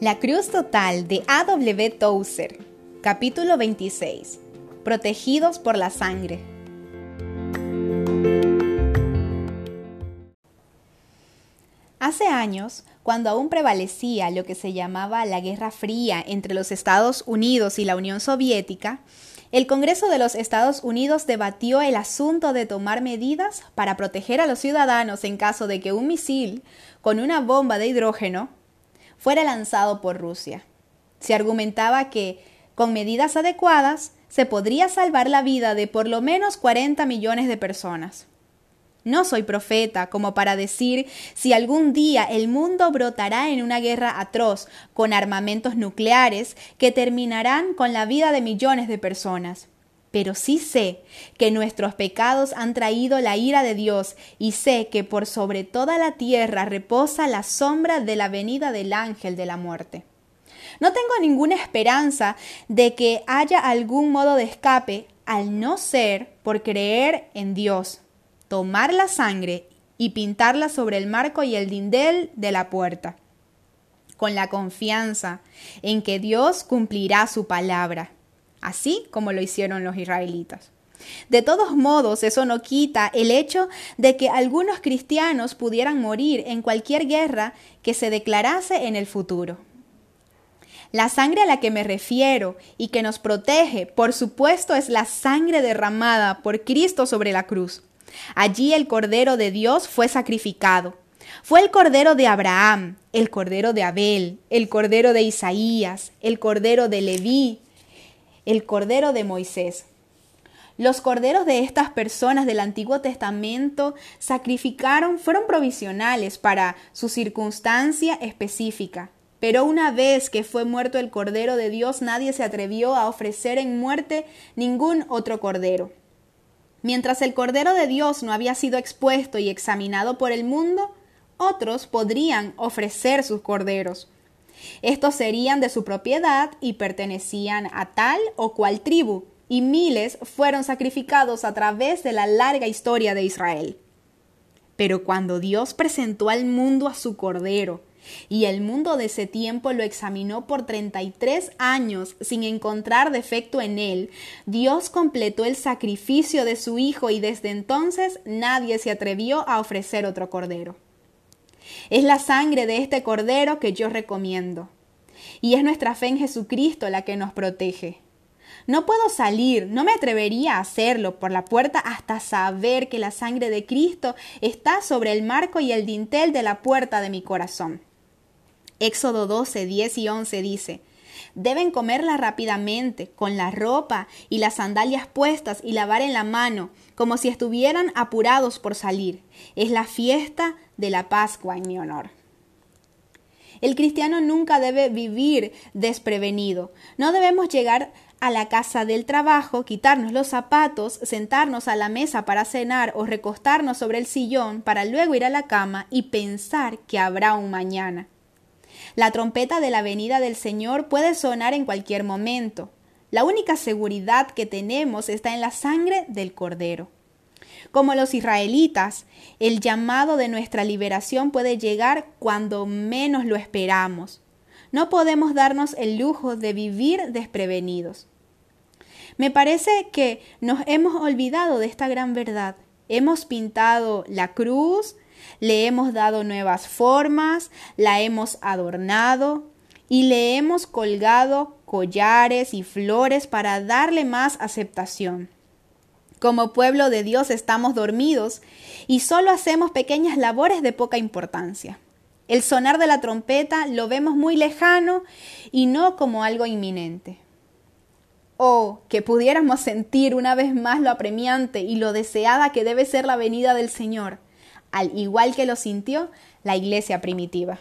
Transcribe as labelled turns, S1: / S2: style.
S1: La Cruz Total de A.W. Tozer, capítulo 26. Protegidos por la sangre. Hace años, cuando aún prevalecía lo que se llamaba la Guerra Fría entre los Estados Unidos y la Unión Soviética, el Congreso de los Estados Unidos debatió el asunto de tomar medidas para proteger a los ciudadanos en caso de que un misil con una bomba de hidrógeno fuera lanzado por Rusia. Se argumentaba que, con medidas adecuadas, se podría salvar la vida de por lo menos 40 millones de personas. No soy profeta como para decir si algún día el mundo brotará en una guerra atroz con armamentos nucleares que terminarán con la vida de millones de personas. Pero sí sé que nuestros pecados han traído la ira de Dios y sé que por sobre toda la tierra reposa la sombra de la venida del ángel de la muerte. No tengo ninguna esperanza de que haya algún modo de escape al no ser por creer en Dios, tomar la sangre y pintarla sobre el marco y el dindel de la puerta, con la confianza en que Dios cumplirá su palabra así como lo hicieron los israelitas. De todos modos, eso no quita el hecho de que algunos cristianos pudieran morir en cualquier guerra que se declarase en el futuro. La sangre a la que me refiero y que nos protege, por supuesto, es la sangre derramada por Cristo sobre la cruz. Allí el Cordero de Dios fue sacrificado. Fue el Cordero de Abraham, el Cordero de Abel, el Cordero de Isaías, el Cordero de Leví, el Cordero de Moisés. Los corderos de estas personas del Antiguo Testamento sacrificaron fueron provisionales para su circunstancia específica. Pero una vez que fue muerto el Cordero de Dios, nadie se atrevió a ofrecer en muerte ningún otro Cordero. Mientras el Cordero de Dios no había sido expuesto y examinado por el mundo, otros podrían ofrecer sus corderos. Estos serían de su propiedad y pertenecían a tal o cual tribu, y miles fueron sacrificados a través de la larga historia de Israel. Pero cuando Dios presentó al mundo a su Cordero, y el mundo de ese tiempo lo examinó por 33 años sin encontrar defecto en él. Dios completó el sacrificio de su Hijo y desde entonces nadie se atrevió a ofrecer otro cordero. Es la sangre de este cordero que yo recomiendo. Y es nuestra fe en Jesucristo la que nos protege. No puedo salir, no me atrevería a hacerlo por la puerta hasta saber que la sangre de Cristo está sobre el marco y el dintel de la puerta de mi corazón. Éxodo 12, 10 y 11 dice, Deben comerla rápidamente, con la ropa y las sandalias puestas y lavar en la mano, como si estuvieran apurados por salir. Es la fiesta de la Pascua en mi honor. El cristiano nunca debe vivir desprevenido. No debemos llegar a la casa del trabajo, quitarnos los zapatos, sentarnos a la mesa para cenar o recostarnos sobre el sillón para luego ir a la cama y pensar que habrá un mañana. La trompeta de la venida del Señor puede sonar en cualquier momento. La única seguridad que tenemos está en la sangre del Cordero. Como los israelitas, el llamado de nuestra liberación puede llegar cuando menos lo esperamos. No podemos darnos el lujo de vivir desprevenidos. Me parece que nos hemos olvidado de esta gran verdad. Hemos pintado la cruz, le hemos dado nuevas formas, la hemos adornado y le hemos colgado collares y flores para darle más aceptación. Como pueblo de Dios estamos dormidos y solo hacemos pequeñas labores de poca importancia. El sonar de la trompeta lo vemos muy lejano y no como algo inminente. Oh, que pudiéramos sentir una vez más lo apremiante y lo deseada que debe ser la venida del Señor al igual que lo sintió la iglesia primitiva.